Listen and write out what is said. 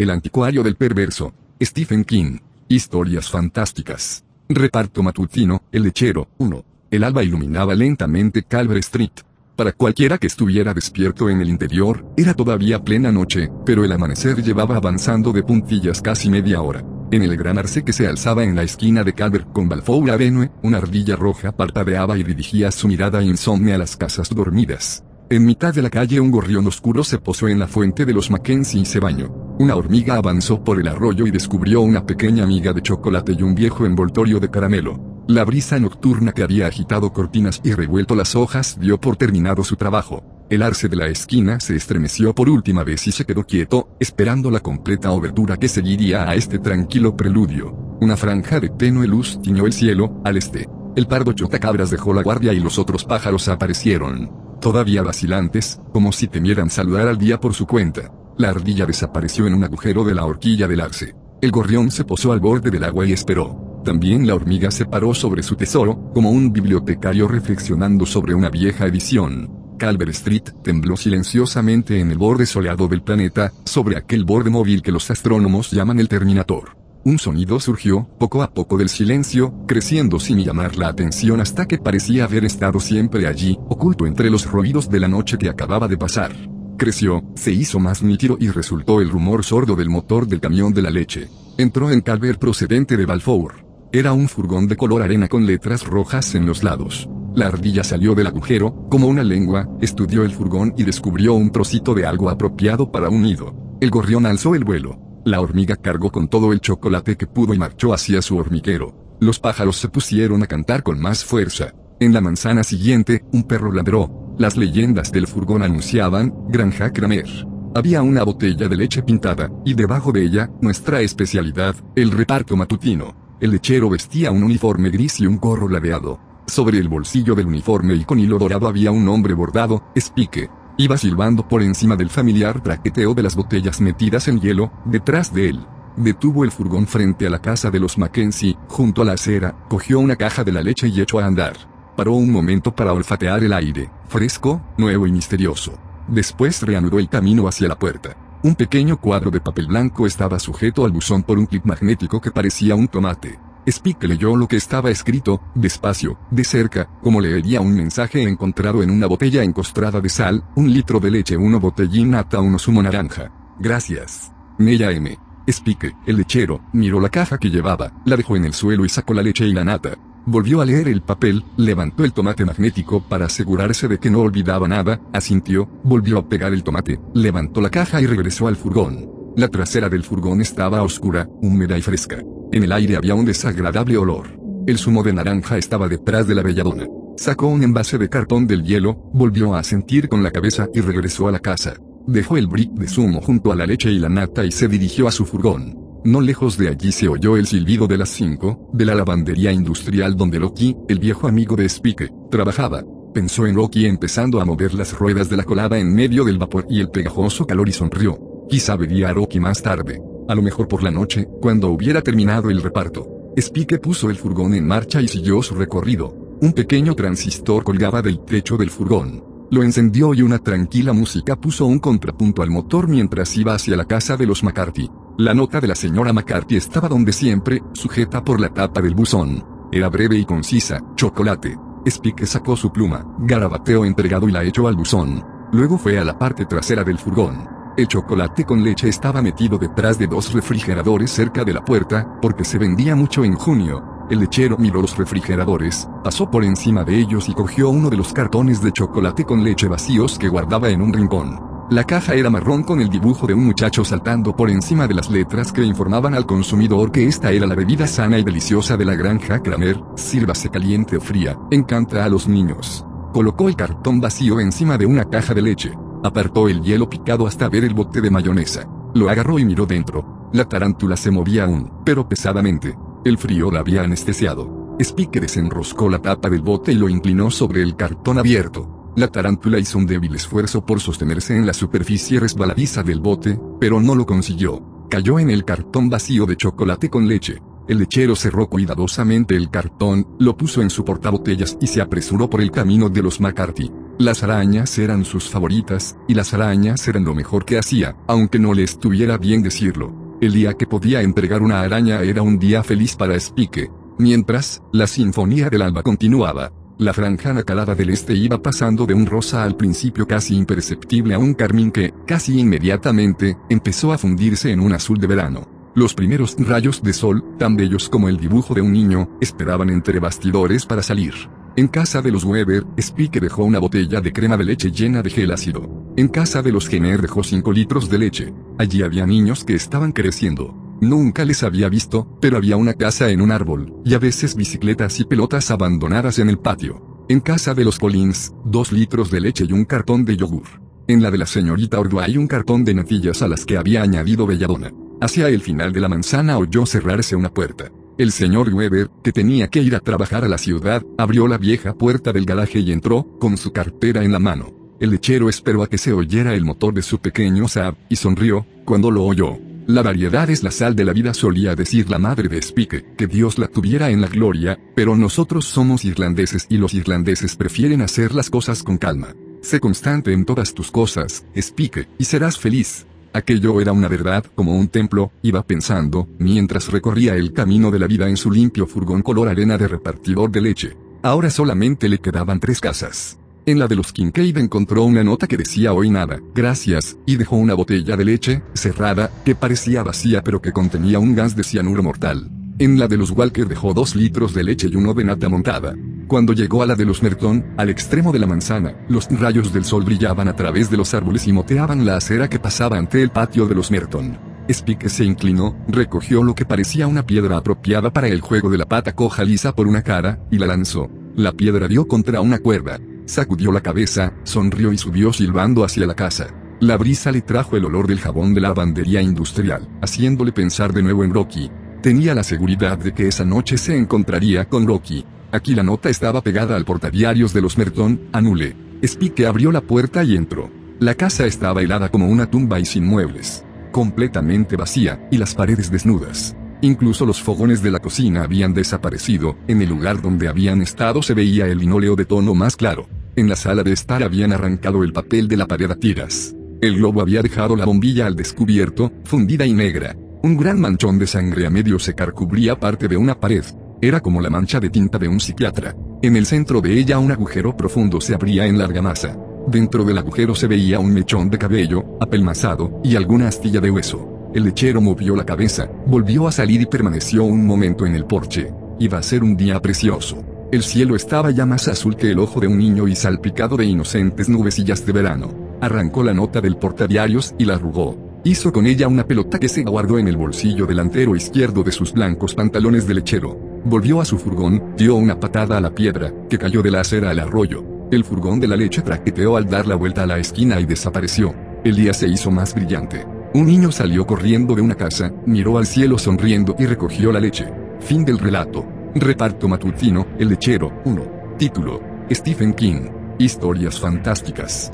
El anticuario del perverso. Stephen King. Historias fantásticas. Reparto matutino, El lechero, 1. El alba iluminaba lentamente Calvert Street. Para cualquiera que estuviera despierto en el interior, era todavía plena noche, pero el amanecer llevaba avanzando de puntillas casi media hora. En el gran arce que se alzaba en la esquina de Calvert con Balfour Avenue, una ardilla roja parpadeaba y dirigía su mirada insomne a las casas dormidas. En mitad de la calle un gorrión oscuro se posó en la fuente de los Mackenzie y se bañó. Una hormiga avanzó por el arroyo y descubrió una pequeña miga de chocolate y un viejo envoltorio de caramelo. La brisa nocturna que había agitado cortinas y revuelto las hojas dio por terminado su trabajo. El arce de la esquina se estremeció por última vez y se quedó quieto, esperando la completa obertura que seguiría a este tranquilo preludio. Una franja de tenue luz tiñó el cielo, al este. El pardo chotacabras dejó la guardia y los otros pájaros aparecieron. Todavía vacilantes, como si temieran saludar al día por su cuenta. La ardilla desapareció en un agujero de la horquilla del arce. El gorrión se posó al borde del agua y esperó. También la hormiga se paró sobre su tesoro, como un bibliotecario reflexionando sobre una vieja edición. Calvert Street tembló silenciosamente en el borde soleado del planeta, sobre aquel borde móvil que los astrónomos llaman el Terminator. Un sonido surgió, poco a poco del silencio, creciendo sin llamar la atención hasta que parecía haber estado siempre allí, oculto entre los ruidos de la noche que acababa de pasar. Creció, se hizo más nítido y resultó el rumor sordo del motor del camión de la leche. Entró en Calvert procedente de Balfour. Era un furgón de color arena con letras rojas en los lados. La ardilla salió del agujero, como una lengua, estudió el furgón y descubrió un trocito de algo apropiado para un nido. El gorrión alzó el vuelo. La hormiga cargó con todo el chocolate que pudo y marchó hacia su hormiguero. Los pájaros se pusieron a cantar con más fuerza. En la manzana siguiente, un perro ladró. Las leyendas del furgón anunciaban, Granja Kramer. Había una botella de leche pintada, y debajo de ella, nuestra especialidad, el reparto matutino. El lechero vestía un uniforme gris y un gorro ladeado. Sobre el bolsillo del uniforme y con hilo dorado había un nombre bordado, Spique. Iba silbando por encima del familiar traqueteo de las botellas metidas en hielo, detrás de él. Detuvo el furgón frente a la casa de los Mackenzie, junto a la acera, cogió una caja de la leche y echó a andar. Paró un momento para olfatear el aire, fresco, nuevo y misterioso. Después reanudó el camino hacia la puerta. Un pequeño cuadro de papel blanco estaba sujeto al buzón por un clip magnético que parecía un tomate. Spike leyó lo que estaba escrito, despacio, de cerca, como leería un mensaje encontrado en una botella encostrada de sal, un litro de leche, una botellín nata, uno zumo naranja. Gracias. Nella M. Spike, el lechero, miró la caja que llevaba, la dejó en el suelo y sacó la leche y la nata. Volvió a leer el papel, levantó el tomate magnético para asegurarse de que no olvidaba nada, asintió, volvió a pegar el tomate, levantó la caja y regresó al furgón. La trasera del furgón estaba oscura, húmeda y fresca. En el aire había un desagradable olor. El zumo de naranja estaba detrás de la belladona. Sacó un envase de cartón del hielo, volvió a sentir con la cabeza y regresó a la casa. Dejó el brick de zumo junto a la leche y la nata y se dirigió a su furgón. No lejos de allí se oyó el silbido de las cinco, de la lavandería industrial donde Loki, el viejo amigo de Spike, trabajaba. Pensó en Loki empezando a mover las ruedas de la colada en medio del vapor y el pegajoso calor y sonrió. Quizá vería a Rocky más tarde. A lo mejor por la noche, cuando hubiera terminado el reparto. Spike puso el furgón en marcha y siguió su recorrido. Un pequeño transistor colgaba del techo del furgón. Lo encendió y una tranquila música puso un contrapunto al motor mientras iba hacia la casa de los McCarthy. La nota de la señora McCarthy estaba donde siempre, sujeta por la tapa del buzón. Era breve y concisa, chocolate. Spike sacó su pluma, garabateo entregado y la echó al buzón. Luego fue a la parte trasera del furgón. El chocolate con leche estaba metido detrás de dos refrigeradores cerca de la puerta, porque se vendía mucho en junio. El lechero miró los refrigeradores, pasó por encima de ellos y cogió uno de los cartones de chocolate con leche vacíos que guardaba en un rincón. La caja era marrón con el dibujo de un muchacho saltando por encima de las letras que informaban al consumidor que esta era la bebida sana y deliciosa de la granja Kramer, sírvase caliente o fría, encanta a los niños. Colocó el cartón vacío encima de una caja de leche. Apartó el hielo picado hasta ver el bote de mayonesa. Lo agarró y miró dentro. La tarántula se movía aún, pero pesadamente. El frío la había anestesiado. Spike desenroscó la tapa del bote y lo inclinó sobre el cartón abierto. La tarántula hizo un débil esfuerzo por sostenerse en la superficie resbaladiza del bote, pero no lo consiguió. Cayó en el cartón vacío de chocolate con leche. El lechero cerró cuidadosamente el cartón, lo puso en su portabotellas y se apresuró por el camino de los McCarthy. Las arañas eran sus favoritas, y las arañas eran lo mejor que hacía, aunque no le estuviera bien decirlo. El día que podía entregar una araña era un día feliz para Spike. Mientras, la sinfonía del alba continuaba. La franja calada del este iba pasando de un rosa al principio casi imperceptible a un carmín que, casi inmediatamente, empezó a fundirse en un azul de verano. Los primeros rayos de sol, tan bellos como el dibujo de un niño, esperaban entre bastidores para salir. En casa de los Weber, Spike dejó una botella de crema de leche llena de gel ácido. En casa de los Jenner dejó 5 litros de leche. Allí había niños que estaban creciendo. Nunca les había visto, pero había una casa en un árbol, y a veces bicicletas y pelotas abandonadas en el patio. En casa de los Collins, 2 litros de leche y un cartón de yogur. En la de la señorita Ordway un cartón de natillas a las que había añadido belladona. Hacia el final de la manzana oyó cerrarse una puerta. El señor Weber, que tenía que ir a trabajar a la ciudad, abrió la vieja puerta del garaje y entró, con su cartera en la mano. El lechero esperó a que se oyera el motor de su pequeño Saab, y sonrió, cuando lo oyó. La variedad es la sal de la vida solía decir la madre de Spike, que Dios la tuviera en la gloria, pero nosotros somos irlandeses y los irlandeses prefieren hacer las cosas con calma. Sé constante en todas tus cosas, Spike, y serás feliz. Aquello era una verdad como un templo, iba pensando, mientras recorría el camino de la vida en su limpio furgón color arena de repartidor de leche. Ahora solamente le quedaban tres casas. En la de los Kincaid encontró una nota que decía hoy nada, gracias, y dejó una botella de leche, cerrada, que parecía vacía pero que contenía un gas de cianuro mortal. En la de los Walker dejó dos litros de leche y uno de nata montada. Cuando llegó a la de los Merton, al extremo de la manzana, los rayos del sol brillaban a través de los árboles y moteaban la acera que pasaba ante el patio de los Merton. Spike se inclinó, recogió lo que parecía una piedra apropiada para el juego de la pata coja lisa por una cara, y la lanzó. La piedra dio contra una cuerda. Sacudió la cabeza, sonrió y subió silbando hacia la casa. La brisa le trajo el olor del jabón de la lavandería industrial, haciéndole pensar de nuevo en Rocky. Tenía la seguridad de que esa noche se encontraría con Rocky. Aquí la nota estaba pegada al portadiarios de los Merton, anule. Spike abrió la puerta y entró. La casa estaba helada como una tumba y sin muebles. Completamente vacía, y las paredes desnudas. Incluso los fogones de la cocina habían desaparecido, en el lugar donde habían estado se veía el linóleo de tono más claro. En la sala de estar habían arrancado el papel de la pared a tiras. El globo había dejado la bombilla al descubierto, fundida y negra. Un gran manchón de sangre a medio secar cubría parte de una pared. Era como la mancha de tinta de un psiquiatra. En el centro de ella un agujero profundo se abría en larga masa. Dentro del agujero se veía un mechón de cabello, apelmazado, y alguna astilla de hueso. El lechero movió la cabeza, volvió a salir y permaneció un momento en el porche. Iba a ser un día precioso. El cielo estaba ya más azul que el ojo de un niño y salpicado de inocentes nubecillas de verano. Arrancó la nota del portadiarios y la arrugó. Hizo con ella una pelota que se guardó en el bolsillo delantero izquierdo de sus blancos pantalones de lechero. Volvió a su furgón, dio una patada a la piedra, que cayó de la acera al arroyo. El furgón de la leche traqueteó al dar la vuelta a la esquina y desapareció. El día se hizo más brillante. Un niño salió corriendo de una casa, miró al cielo sonriendo y recogió la leche. Fin del relato. Reparto matutino, El lechero, 1. Título. Stephen King. Historias fantásticas.